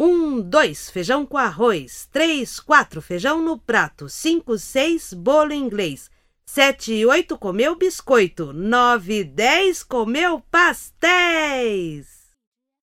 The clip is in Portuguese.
Um, dois, feijão com arroz. Três, quatro, feijão no prato. Cinco, seis, bolo inglês. Sete, oito, comeu biscoito. Nove, dez, comeu pastéis.